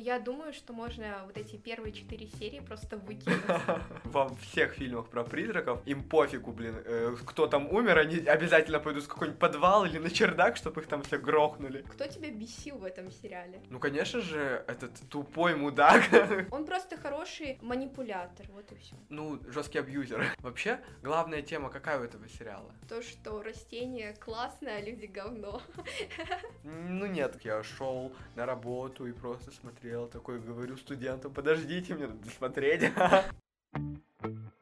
я думаю, что можно вот эти первые четыре серии просто выкинуть. Во всех фильмах про призраков им пофигу, блин, э, кто там умер, они обязательно пойдут в какой-нибудь подвал или на чердак, чтобы их там все грохнули. Кто тебя бесил в этом сериале? Ну, конечно же, этот тупой мудак. Он просто хороший манипулятор, вот и все. Ну, жесткий абьюзер. Вообще, главная тема какая у этого сериала? То, что растения классные, а люди говно. Ну нет, я шел на работу и просто смотрел, такой говорю студентам, подождите, мне надо смотреть.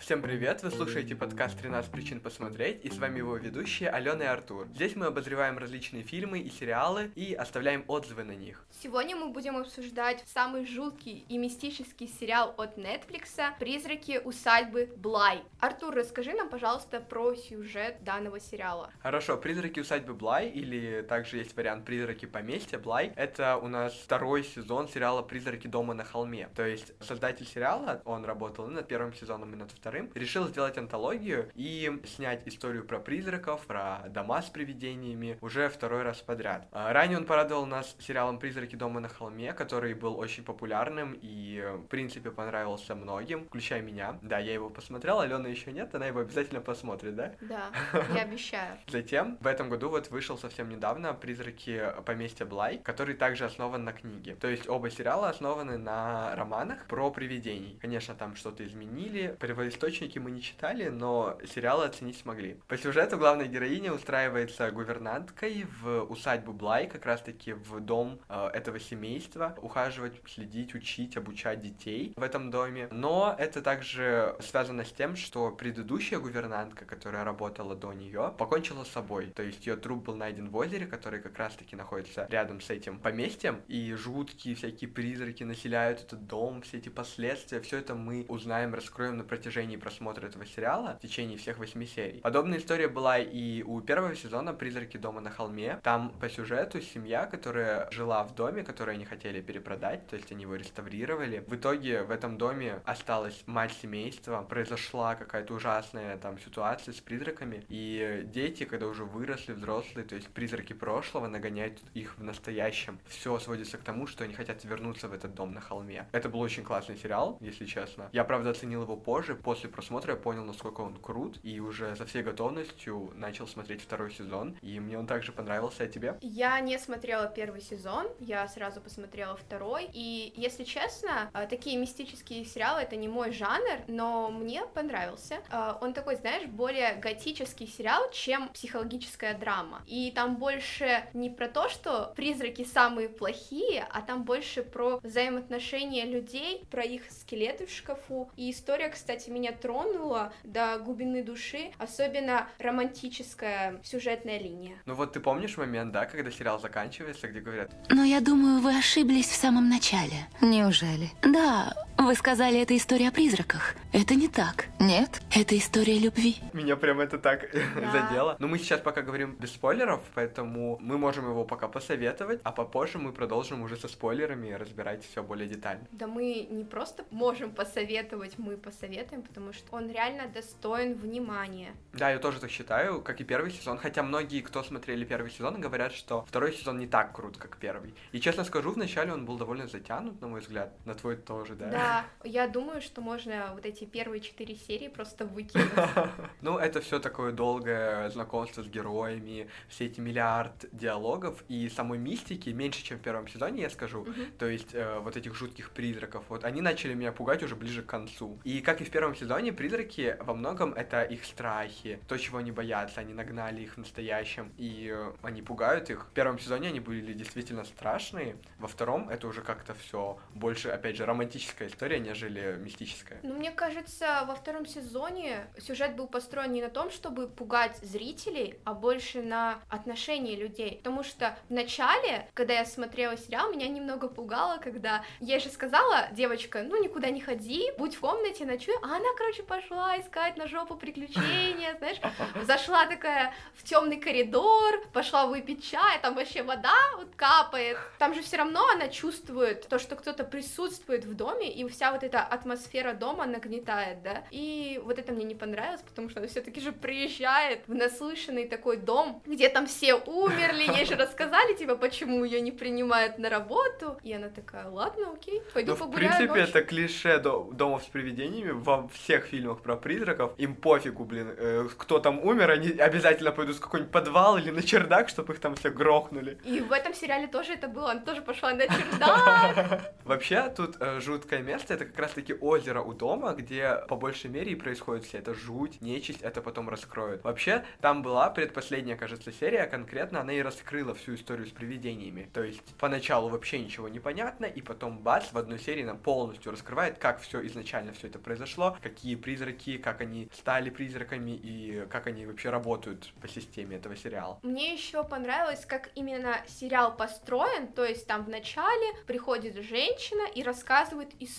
Всем привет! Вы слушаете подкаст «13 причин посмотреть» и с вами его ведущие Алена и Артур. Здесь мы обозреваем различные фильмы и сериалы и оставляем отзывы на них. Сегодня мы будем обсуждать самый жуткий и мистический сериал от Netflix «Призраки усадьбы Блай». Артур, расскажи нам, пожалуйста, про сюжет данного сериала. Хорошо, «Призраки усадьбы Блай» или также есть вариант «Призраки поместья Блай» — это у нас второй сезон сериала «Призраки дома на холме». То есть создатель сериала, он работал и над первым сезоном, и над вторым, решил сделать антологию и снять историю про призраков, про дома с привидениями уже второй раз подряд. А, ранее он порадовал нас сериалом «Призраки дома на холме», который был очень популярным и, в принципе, понравился многим, включая меня. Да, я его посмотрел, Алена еще нет, она его обязательно посмотрит, да? Да, я обещаю. Затем в этом году вот вышел совсем недавно «Призраки поместья Блай», который также основан на книге. То есть оба сериала основаны на романах про привидений. Конечно, там что-то изменили, первоисточник источники мы не читали, но сериалы оценить смогли. По сюжету главная героиня устраивается гувернанткой в усадьбу Блай, как раз-таки в дом э, этого семейства, ухаживать, следить, учить, обучать детей в этом доме. Но это также связано с тем, что предыдущая гувернантка, которая работала до нее, покончила с собой. То есть ее труп был найден в озере, который как раз-таки находится рядом с этим поместьем, и жуткие всякие призраки населяют этот дом, все эти последствия, все это мы узнаем, раскроем на протяжении просмотра этого сериала в течение всех восьми серий. Подобная история была и у первого сезона «Призраки дома на холме». Там по сюжету семья, которая жила в доме, который они хотели перепродать, то есть они его реставрировали. В итоге в этом доме осталась мать семейства, произошла какая-то ужасная там ситуация с призраками, и дети, когда уже выросли, взрослые, то есть призраки прошлого нагоняют их в настоящем. Все сводится к тому, что они хотят вернуться в этот дом на холме. Это был очень классный сериал, если честно. Я, правда, оценил его позже, после после просмотра я понял, насколько он крут, и уже со всей готовностью начал смотреть второй сезон, и мне он также понравился, а тебе? Я не смотрела первый сезон, я сразу посмотрела второй, и, если честно, а, такие мистические сериалы — это не мой жанр, но мне понравился. А, он такой, знаешь, более готический сериал, чем психологическая драма, и там больше не про то, что призраки самые плохие, а там больше про взаимоотношения людей, про их скелеты в шкафу, и история, кстати, меня тронула до глубины души, особенно романтическая сюжетная линия. Ну вот ты помнишь момент, да, когда сериал заканчивается, где говорят... Но я думаю, вы ошиблись в самом начале. Неужели? Да, вы сказали, это история о призраках. Это не так. Нет? Это история любви. Меня прям это так да. задело. Но мы сейчас пока говорим без спойлеров, поэтому мы можем его пока посоветовать, а попозже мы продолжим уже со спойлерами разбирать все более детально. Да мы не просто можем посоветовать, мы посоветуем, потому что он реально достоин внимания. Да, я тоже так считаю, как и первый сезон, хотя многие, кто смотрели первый сезон, говорят, что второй сезон не так крут, как первый. И честно скажу, вначале он был довольно затянут, на мой взгляд, на твой тоже, да? Да, я думаю, что можно вот эти первые четыре серии просто выкинуть. Ну, это все такое долгое знакомство с героями, все эти миллиард диалогов и самой мистики меньше, чем в первом сезоне, я скажу. То есть э, вот этих жутких призраков, вот они начали меня пугать уже ближе к концу. И как и в первом сезоне призраки во многом это их страхи, то, чего они боятся, они нагнали их в настоящем, и э, они пугают их. В первом сезоне они были действительно страшные, во втором это уже как-то все больше, опять же, романтическая история, нежели мистическая. Ну, мне кажется, во втором сезоне сюжет был построен не на том, чтобы пугать зрителей, а больше на отношении людей, потому что в начале, когда я смотрела сериал, меня немного пугало, когда я же сказала, девочка, ну никуда не ходи, будь в комнате, ночуй, а она, короче, пошла искать на жопу приключения, знаешь, зашла такая в темный коридор, пошла выпить чай, там вообще вода вот капает. Там же все равно она чувствует то, что кто-то присутствует в доме, и вся вот эта атмосфера дома нагнетает, да, и вот это мне не понравилось, потому что она все-таки же приезжает в наслышанный такой дом, где там все умерли, ей же рассказали, типа, почему ее не принимают на работу, и она такая, ладно, окей, пойду Ну, в погуляю принципе, ночью». это клише до- домов с привидениями во всех фильмах про призраков. Им пофигу, блин, э, кто там умер, они обязательно пойдут в какой-нибудь подвал или на чердак, чтобы их там все грохнули. И в этом сериале тоже это было, она тоже пошла на чердак. Вообще, тут э, жуткое место, это как раз-таки озеро у дома, где по большей мере и происходит вся эта жуть, нечисть, это потом раскроют. Вообще, там была предпоследняя, кажется, серия, конкретно она и раскрыла всю историю с привидениями. То есть, поначалу вообще ничего не понятно, и потом бац, в одной серии нам полностью раскрывает, как все изначально все это произошло, какие призраки, как они стали призраками и как они вообще работают по системе этого сериала. Мне еще понравилось, как именно сериал построен, то есть там в начале приходит женщина и рассказывает историю,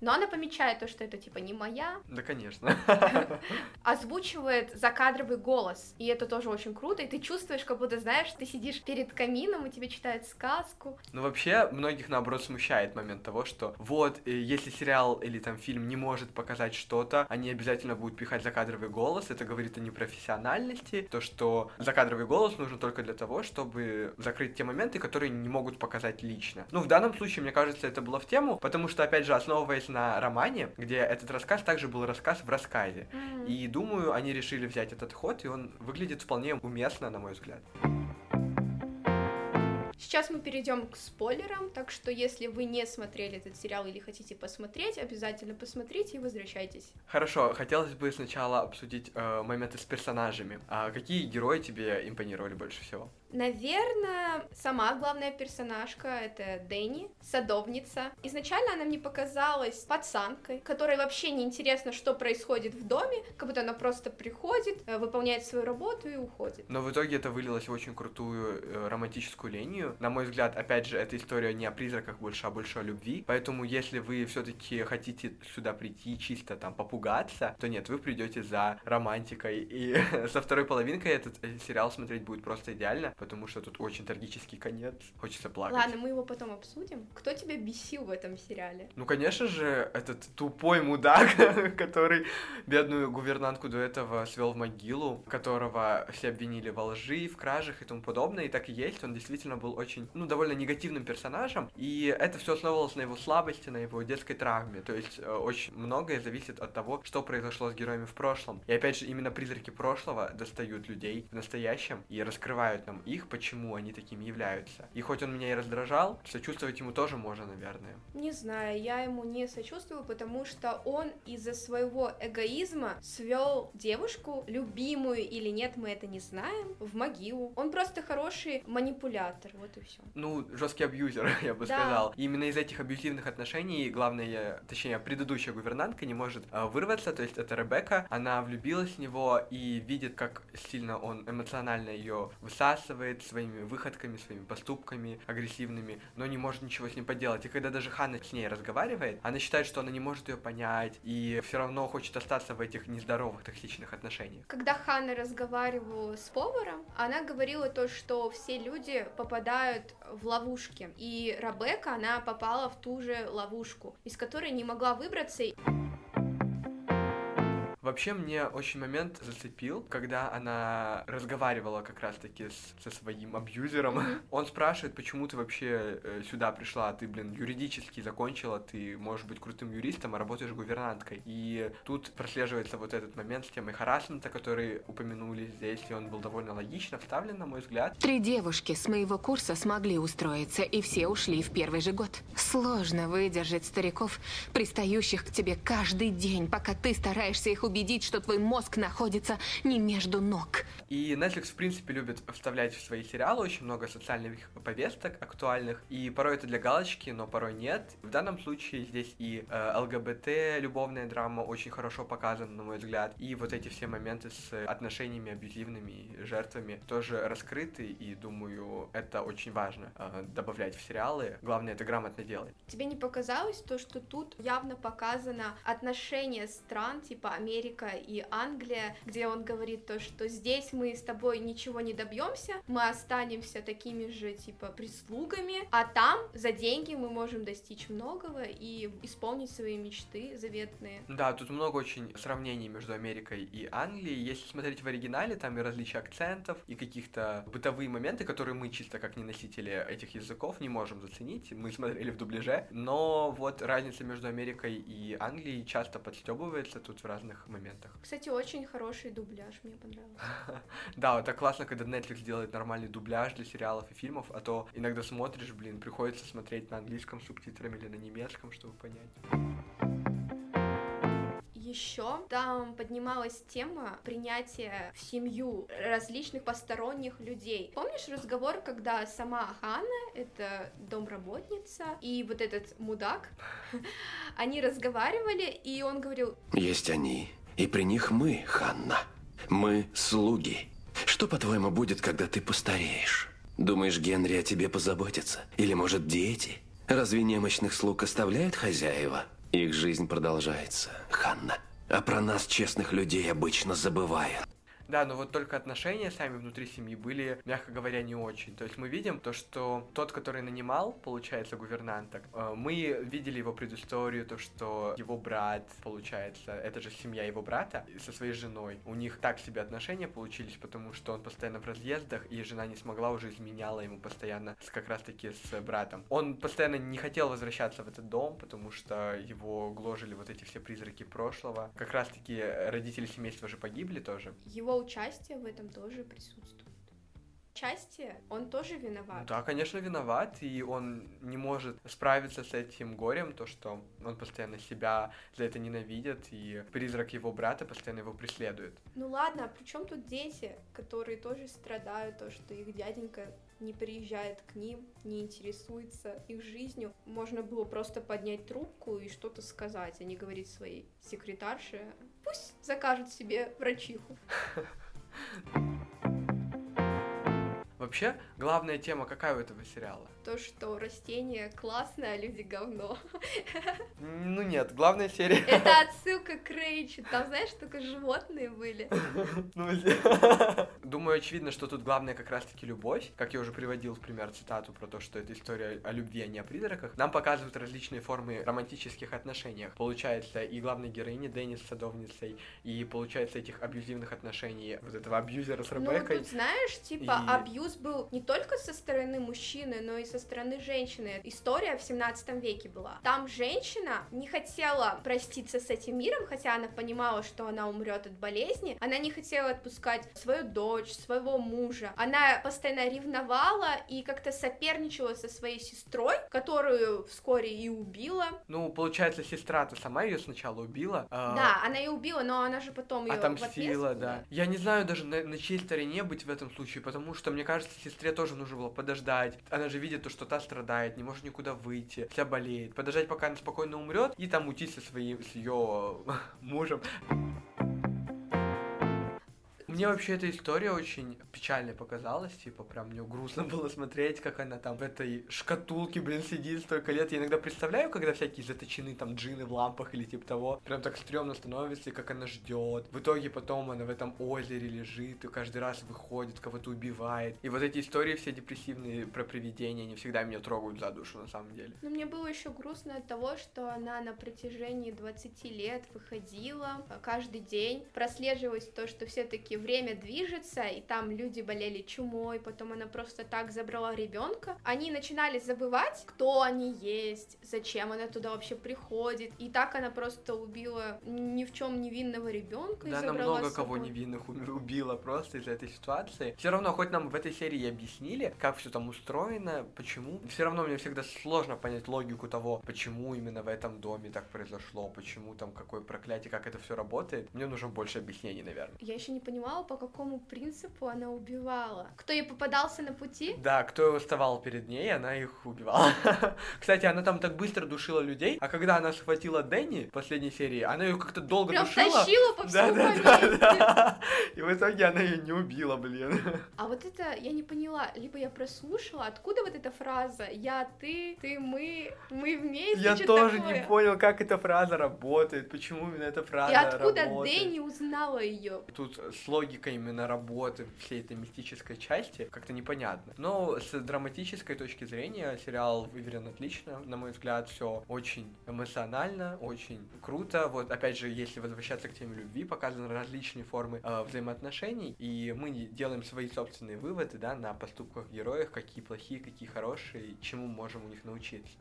но она помечает то, что это типа не моя, Да, конечно. озвучивает закадровый голос, и это тоже очень круто, и ты чувствуешь, как будто, знаешь, ты сидишь перед камином, и тебе читают сказку. Ну, вообще, многих, наоборот, смущает момент того, что вот, э, если сериал или там фильм не может показать что-то, они обязательно будут пихать закадровый голос, это говорит о непрофессиональности, то, что закадровый голос нужен только для того, чтобы закрыть те моменты, которые не могут показать лично. Ну, в данном случае, мне кажется, это было в тему, потому что, опять же, основываясь на романе, где этот рассказ также был рассказ в рассказе, Мгм. и думаю, они решили взять этот ход, и он выглядит вполне уместно, на мой взгляд. Сейчас мы перейдем к спойлерам, так что если вы не смотрели этот сериал или хотите посмотреть, обязательно посмотрите и возвращайтесь. Хорошо, хотелось бы сначала обсудить э, моменты с персонажами. А какие герои тебе импонировали больше всего? Наверное, сама главная персонажка это Дэнни, садовница. Изначально она мне показалась пацанкой, которой вообще не интересно, что происходит в доме, как будто она просто приходит, э, выполняет свою работу и уходит. Но в итоге это вылилось в очень крутую э, романтическую линию. На мой взгляд, опять же, эта история не о призраках больше, а больше о любви. Поэтому, если вы все-таки хотите сюда прийти чисто там попугаться, то нет, вы придете за романтикой. И со второй половинкой этот э, сериал смотреть будет просто идеально, потому что тут очень трагический конец. Хочется плакать. Ладно, мы его потом обсудим. Кто тебя бесил в этом сериале? Ну, конечно же, этот тупой мудак, который бедную гувернантку до этого свел в могилу, которого все обвинили во лжи, в кражах и тому подобное, и так и есть, он действительно был очень, ну, довольно негативным персонажем, и это все основывалось на его слабости, на его детской травме, то есть э, очень многое зависит от того, что произошло с героями в прошлом. И опять же, именно призраки прошлого достают людей в настоящем и раскрывают нам их, почему они такими являются. И хоть он меня и раздражал, сочувствовать ему тоже можно, наверное. Не знаю, я ему не сочувствую, потому что он из-за своего эгоизма свел девушку, любимую или нет, мы это не знаем, в могилу. Он просто хороший манипулятор, вот и все. Ну, жесткий абьюзер, я бы Да. сказал. И именно из этих абьюзивных отношений, главное, точнее, предыдущая гувернантка не может а, вырваться, то есть это Ребекка, она влюбилась в него и видит, как сильно он эмоционально ее высасывает своими выходками, своими поступками агрессивными, но не может ничего с ним поделать. И когда даже Ханна с ней разговаривает, она считает, что она не может ее понять, и все равно хочет остаться в этих нездоровых токсичных отношениях. Когда Ханна разговаривала с поваром, она говорила то, что все люди попадают в ловушки. И Ребекка, она попала в ту же ловушку, из которой не могла выбраться. Вообще мне очень момент зацепил, когда она разговаривала как раз-таки с- со своим абьюзером. Он спрашивает, почему ты вообще э, сюда пришла, ты, блин, юридически закончила, ты можешь быть крутым юристом, а работаешь гувернанткой. И тут прослеживается вот этот момент с темой харасмента, который упомянули здесь, и он был довольно логично вставлен, на мой взгляд. Три девушки с моего курса смогли устроиться, и все ушли в первый же год. Сложно выдержать стариков, пристающих к тебе каждый день, пока ты стараешься их убедить, что твой мозг находится не между ног. И Netflix, в принципе, любит вставлять в свои сериалы очень много социальных повесток актуальных, и порой это для галочки, но порой нет. В данном случае здесь и э, ЛГБТ, любовная драма очень хорошо показана, на мой взгляд, и вот эти все моменты с отношениями абьюзивными и жертвами тоже раскрыты, и думаю, это очень важно э, добавлять в сериалы. Главное это грамотно делать. Тебе не показалось то, что тут явно показано отношение стран, типа Америка Америка и Англия, где он говорит то, что здесь мы с тобой ничего не добьемся, мы останемся такими же, типа, прислугами, а там за деньги мы можем достичь многого и исполнить свои мечты заветные. Да, тут много очень сравнений между Америкой и Англией. Если смотреть в оригинале, там и различия акцентов, и каких-то бытовые моменты, которые мы чисто как не носители этих языков не можем заценить. Мы смотрели в дубляже, но вот разница между Америкой и Англией часто подстебывается тут в разных моментах. Кстати, очень хороший дубляж, мне понравился. Да, вот так классно, когда Netflix делает нормальный дубляж для сериалов и фильмов, а то иногда смотришь, блин, приходится смотреть на английском субтитрами или на немецком, чтобы понять. Еще там поднималась тема принятия в семью различных посторонних людей. Помнишь разговор, когда сама Ханна, это домработница, и вот этот мудак, они разговаривали, и он говорил... Есть они, и при них мы, Ханна. Мы слуги. Что, по-твоему, будет, когда ты постареешь? Думаешь, Генри о тебе позаботится? Или, может, дети? Разве немощных слуг оставляют хозяева? Их жизнь продолжается, Ханна. А про нас, честных людей, обычно забывают. Да, но вот только отношения сами внутри семьи были, мягко говоря, не очень. То есть мы видим то, что тот, который нанимал, получается, гувернанток, э, мы видели его предысторию, то, что его брат, получается, это же семья его брата со своей женой. У них так себе отношения получились, потому что он постоянно в разъездах, и жена не смогла, уже изменяла ему постоянно с, как раз-таки с братом. Он постоянно не хотел возвращаться в этот дом, потому что его гложили вот эти все призраки прошлого. Как раз-таки родители семейства же погибли тоже. Его участие в этом тоже присутствует. Части он тоже виноват. Да, конечно, виноват, и он не может справиться с этим горем, то, что он постоянно себя за это ненавидит, и призрак его брата постоянно его преследует. Ну ладно, а при чем тут дети, которые тоже страдают, то, что их дяденька не приезжает к ним, не интересуется их жизнью. Можно было просто поднять трубку и что-то сказать, а не говорить своей секретарше, пусть закажут себе врачиху. Вообще, главная тема какая у этого сериала? То, что растения классные, а люди говно. Ну нет, главная серия... Это отсылка к Рейчу, там, знаешь, только животные были. Ну, Думаю, очевидно, что тут главное как раз-таки любовь. Как я уже приводил в пример цитату про то, что это история о любви, а не о призраках. Нам показывают различные формы романтических отношений. Получается, и главной героини Дэнни с садовницей, и получается этих абьюзивных отношений вот этого абьюзера с Ребеккой. Ну, тут знаешь, типа, И- абьюз был не только со стороны мужчины, но и со стороны женщины. История в 17 веке была. Там женщина не хотела проститься с этим миром, хотя она понимала, что она умрет от болезни. Она не хотела отпускать свою дочь, своего мужа. Она постоянно ревновала и как-то соперничала со своей сестрой, которую вскоре и убила. Ну, получается, сестра-то сама ее сначала убила. а, Да, она ее убила, но она же потом ее Отомстила, да. Я не знаю даже на, на чьей стороне быть в этом случае, потому что, мне кажется, сестре тоже нужно было подождать. Она же видит то, что та страдает, не может никуда выйти, вся болеет. Подождать, пока она спокойно умрет, и там уйти со своим, с ее мужем. Мне вообще эта история очень печальной показалась, типа, прям мне грустно было смотреть, как она там в этой шкатулке, блин, сидит столько лет. Я иногда представляю, когда всякие заточены там джины в лампах или типа того, прям так стрёмно становится, и как она ждет. В итоге потом она в этом озере лежит, и каждый раз выходит, кого-то убивает. И вот эти истории все депрессивные про привидения, они всегда меня трогают за душу, на самом деле. Но мне было еще грустно от того, что она на протяжении 20 лет выходила э, каждый день. Прослеживалось то, что все-таки время движется, и там люди болели чумой, потом она просто так забрала ребенка. Они начинали забывать, кто они есть, зачем она туда вообще приходит. И так она просто убила ни в чем невинного ребенка Да, она много кого невинных уби- убила просто из-за этой ситуации. Все равно, хоть нам в этой серии объяснили, как все там устроено, почему, все равно мне всегда сложно понять логику того, почему именно в этом доме так произошло, почему там какое проклятие, как это все работает. Мне нужно больше объяснений, наверное. Я еще не понимала, понимала, по какому принципу она убивала. Кто ей попадался на пути? Да, кто вставал перед ней, она их убивала. Кстати, она там так быстро душила людей, а когда она схватила Дэнни в последней серии, она ее как-то долго Прям душила. тащила по Да, всему да, да, поместью. да. И в итоге она ее не убила, блин. А вот это я не поняла, либо я прослушала, откуда вот эта фраза «я, ты, ты, мы, мы вместе», Я тоже такое? не понял, как эта фраза работает, почему именно эта фраза И откуда работает. Дэнни узнала ее? Тут с логикой именно работы всей этой мистической части как-то непонятно. Но с драматической точки зрения сериал выверен отлично. На мой взгляд, все очень эмоционально, очень круто. Вот опять же, если возвращаться к теме любви, показаны различные формы э, взаимоотношений, и мы делаем свои собственные выводы да, на поступках героев, какие плохие, какие хорошие, чему можем у них научиться.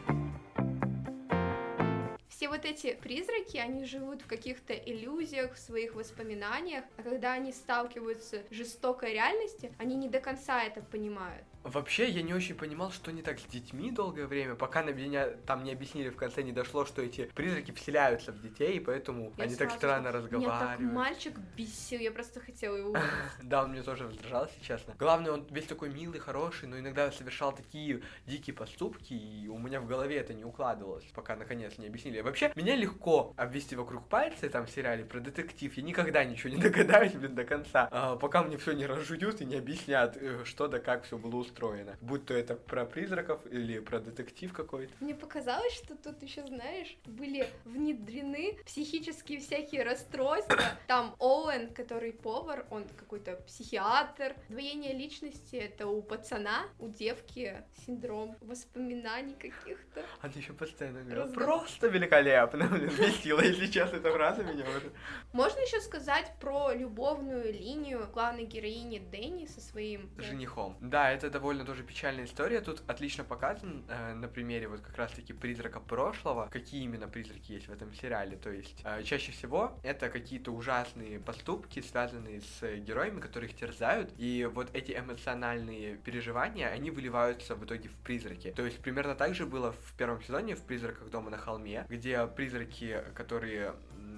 Все вот эти призраки, они живут в каких-то иллюзиях, в своих воспоминаниях, а когда они сталкиваются с жестокой реальностью, они не до конца это понимают. Вообще, я не очень понимал, что не так с детьми долгое время, пока на меня там не объяснили в конце, не дошло, что эти призраки вселяются в детей, и поэтому Я они так странно сказала, Меня так разговаривают. мальчик бесил, я просто хотела его. Да, он мне тоже раздражал, если честно. Главное, он весь такой милый, хороший, но иногда совершал такие дикие поступки, и у меня в голове это не укладывалось, пока наконец не объяснили. Вообще, меня легко обвести вокруг пальца там в сериале про детектив. Я никогда ничего не догадаюсь, блин, до конца, а, пока мне все не разжуют и не объяснят, э, что да как все было устроено. Будь то это про призраков или про детектив какой-то. Мне показалось, что тут еще, знаешь, были внедрены психические всякие расстройства. Там Оуэн, который повар, он какой-то психиатр. Двоение личности это у пацана, у девки синдром воспоминаний каких-то. Она еще постоянно говорила, Разговор. просто великолепно, блин, бесила, если честно, эта фраза меня уже. Можно еще сказать про любовную линию главной героини Дэнни со своим э, женихом. Да, это довольно тоже печальная история. Тут отлично показан э, на примере вот как раз-таки призрака прошлого, какие именно призраки есть в этом сериале. То есть э, чаще всего это какие-то ужасные поступки, связанные с героями, которые их терзают. И вот эти эмоциональные переживания, они выливаются в итоге в призраки. То есть примерно так же было в первом сезоне в «Призраках дома на холме», где призраки, которые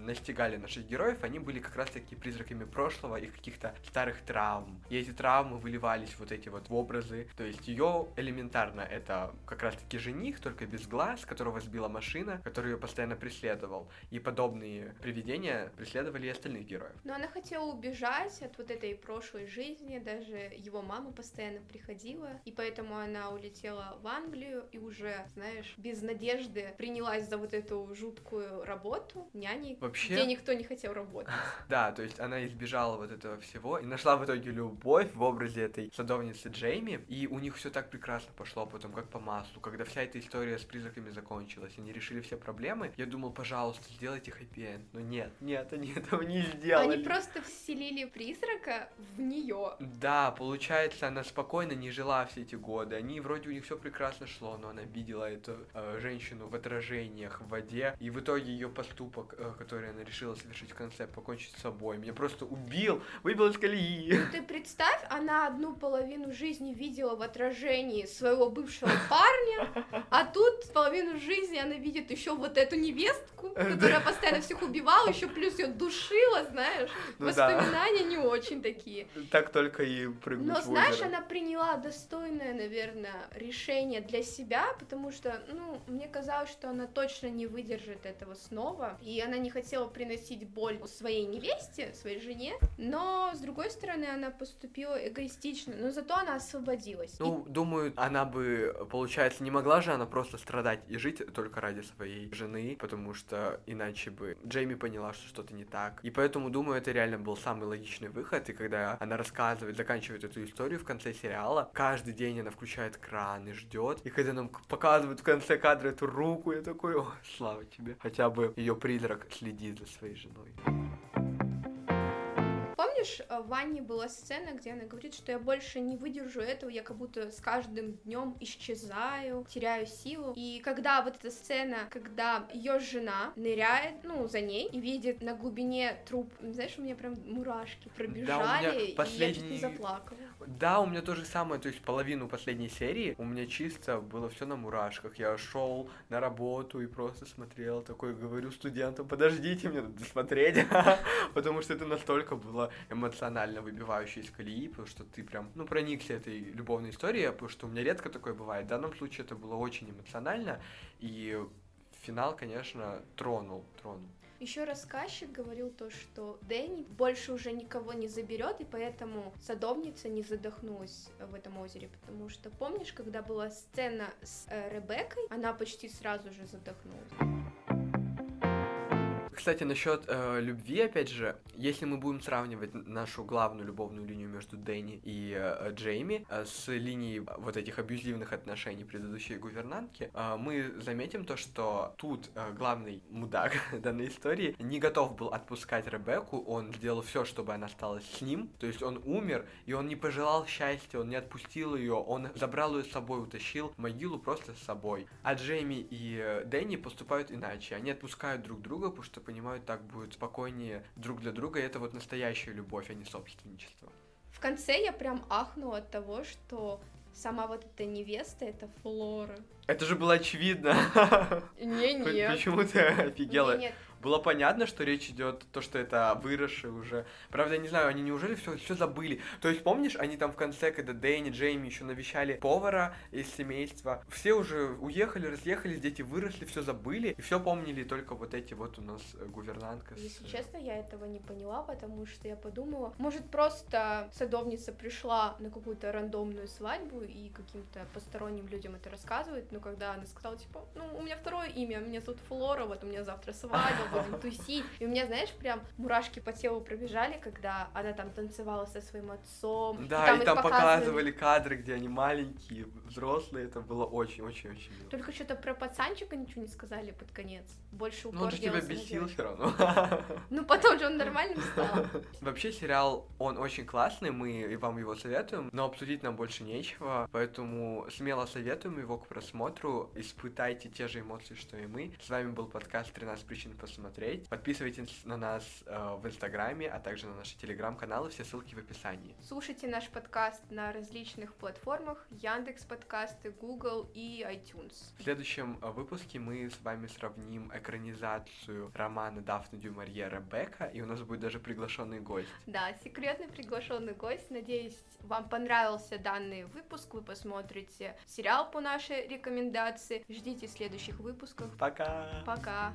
настигали наших героев, они были как раз-таки призраками прошлого, их каких-то старых травм. И эти травмы выливались вот эти вот в образы. То есть ее элементарно это как раз-таки жених, только без глаз, которого сбила машина, который ее постоянно преследовал. И подобные привидения преследовали и остальных героев. Но она хотела убежать от вот этой прошлой жизни, даже его мама постоянно приходила, и поэтому она улетела в Англию и уже, знаешь, без надежды принялась за вот эту жуткую работу няней, Вообще- где никто не хотел работать. Да, то есть она избежала вот этого всего и нашла в итоге любовь в образе этой садовницы Джейми, и у них все так прекрасно пошло потом, как по маслу. Когда вся эта история с призраками закончилась, они решили все проблемы, я думал, пожалуйста, сделайте хэппи-энд. Но нет, нет, они этого не сделали. Они просто вселили призрака в нее. Да, получается, она спокойно не жила все эти годы. Они вроде у них все прекрасно шло, но она видела эту э, женщину в отражениях в воде, и в итоге ее поступок, э, который она решила совершить в конце, покончить с собой, меня просто убил, выбил из колеи. Ты представь, она одну половину жизни видела в отражении своего бывшего парня, а тут половину жизни она видит еще вот эту невестку, которая постоянно всех убивала, еще плюс ее душила, знаешь. Ну да. Воспоминания не очень такие. Так только и прыгнуть Но знаешь, она приняла достойное, наверное, решение для себя, потому что, ну, мне казалось, что она точно не выдержит этого снова, и она не хотела приносить боль своей невесте, своей жене, но, с другой стороны, она поступила эгоистично, но зато она освободилась. И Ну, думаю, она бы, получается, не могла же она просто страдать и жить только ради своей жены, потому что иначе бы Джейми поняла, что что-то не так. И поэтому, думаю, это реально был самый логичный выход. И когда она рассказывает, заканчивает эту историю в конце сериала, каждый день она включает кран и ждет. И когда нам показывают в конце кадра эту руку, я такой, о, слава тебе. Хотя бы ее призрак следит за своей женой. Помнишь, э, в Ванне была сцена, где она говорит, что я больше не выдержу этого, я как будто с каждым днем исчезаю, теряю силу. И когда вот эта сцена, когда ее жена ныряет, ну, за ней и видит на глубине труп, знаешь, у меня прям мурашки пробежали, и я чуть последний- не заплакала. Да, у меня то же самое, то есть половину последней серии у меня чисто было все на мурашках. Я шел на работу и просто смотрел, такой говорю студентам, подождите, мне надо смотреть, потому что это настолько было эмоционально выбивающий из колеи, потому что ты прям, ну, проникся этой любовной историей, потому что у меня редко такое бывает. В данном случае это было очень эмоционально, и финал, конечно, тронул, тронул. Еще рассказчик говорил то, что Дэнни больше уже никого не заберет, и поэтому садовница не задохнулась в этом озере, потому что помнишь, когда была сцена с э, Ребеккой, она почти сразу же задохнулась. Кстати, насчет э, любви, опять же, если мы будем сравнивать нашу главную любовную линию между Дэнни и э, Джейми э, с линией вот этих абьюзивных отношений предыдущей гувернантки, э, мы заметим то, что тут э, главный мудак данной истории не готов был отпускать Ребекку, он сделал все, чтобы она осталась с ним, то есть он умер, и он не пожелал счастья, он не отпустил ее, он забрал ее с собой, утащил могилу просто с собой. А Джейми и э, Дэнни поступают иначе, они отпускают друг друга, потому что понимают, так будет спокойнее друг для друга, и это вот настоящая любовь, а не собственничество. В конце я прям ахнула от того, что сама вот эта невеста, это Флора. Это же было очевидно. Не, нет. Почему ты офигела? Не, нет. Было понятно, что речь идет то, что это выросшие уже. Правда, я не знаю, они неужели все, все забыли? То есть, помнишь, они там в конце, когда Дэнни, Джейми еще навещали повара из семейства, все уже уехали, разъехались, дети выросли, все забыли, и все помнили только вот эти вот у нас э, гувернантка. с- Если честно, я этого не поняла, потому что я подумала, может просто садовница пришла на какую-то рандомную свадьбу и каким-то посторонним людям это рассказывает, но когда она сказала, типа, ну, у меня второе имя, меня зовут Флора, вот у меня завтра свадьба, будем тусить, и у меня, знаешь, прям мурашки по телу пробежали, когда она там танцевала со своим отцом, Да, там и там показывали кадры, где они маленькие, взрослые, это было очень-очень-очень мило. Только что-то про пацанчика ничего не сказали под конец. Больше упор Ну, он же тебя бесил все равно. Ну, потом же он нормальным стал. Вообще сериал, он очень классный, мы и вам его советуем, но обсудить нам больше нечего, поэтому смело советуем его к просмотру, испытайте те же эмоции, что и мы. С вами был подкаст «13 причин посмотреть». Подписывайтесь на нас э, в Инстаграме, а также на наши Телеграм-каналы, все ссылки в описании. Слушайте наш подкаст на различных платформах Яндекс подкасты, Google и iTunes. В следующем э, выпуске мы с вами сравним экранизацию романа Дафны Дюмарье Ребекка, и у нас будет даже приглашенный гость. Да, секретный приглашенный гость. Надеюсь, вам понравился данный выпуск. Вы посмотрите сериал по нашей рекомендации. Ждите следующих выпусков. Пока! Пока.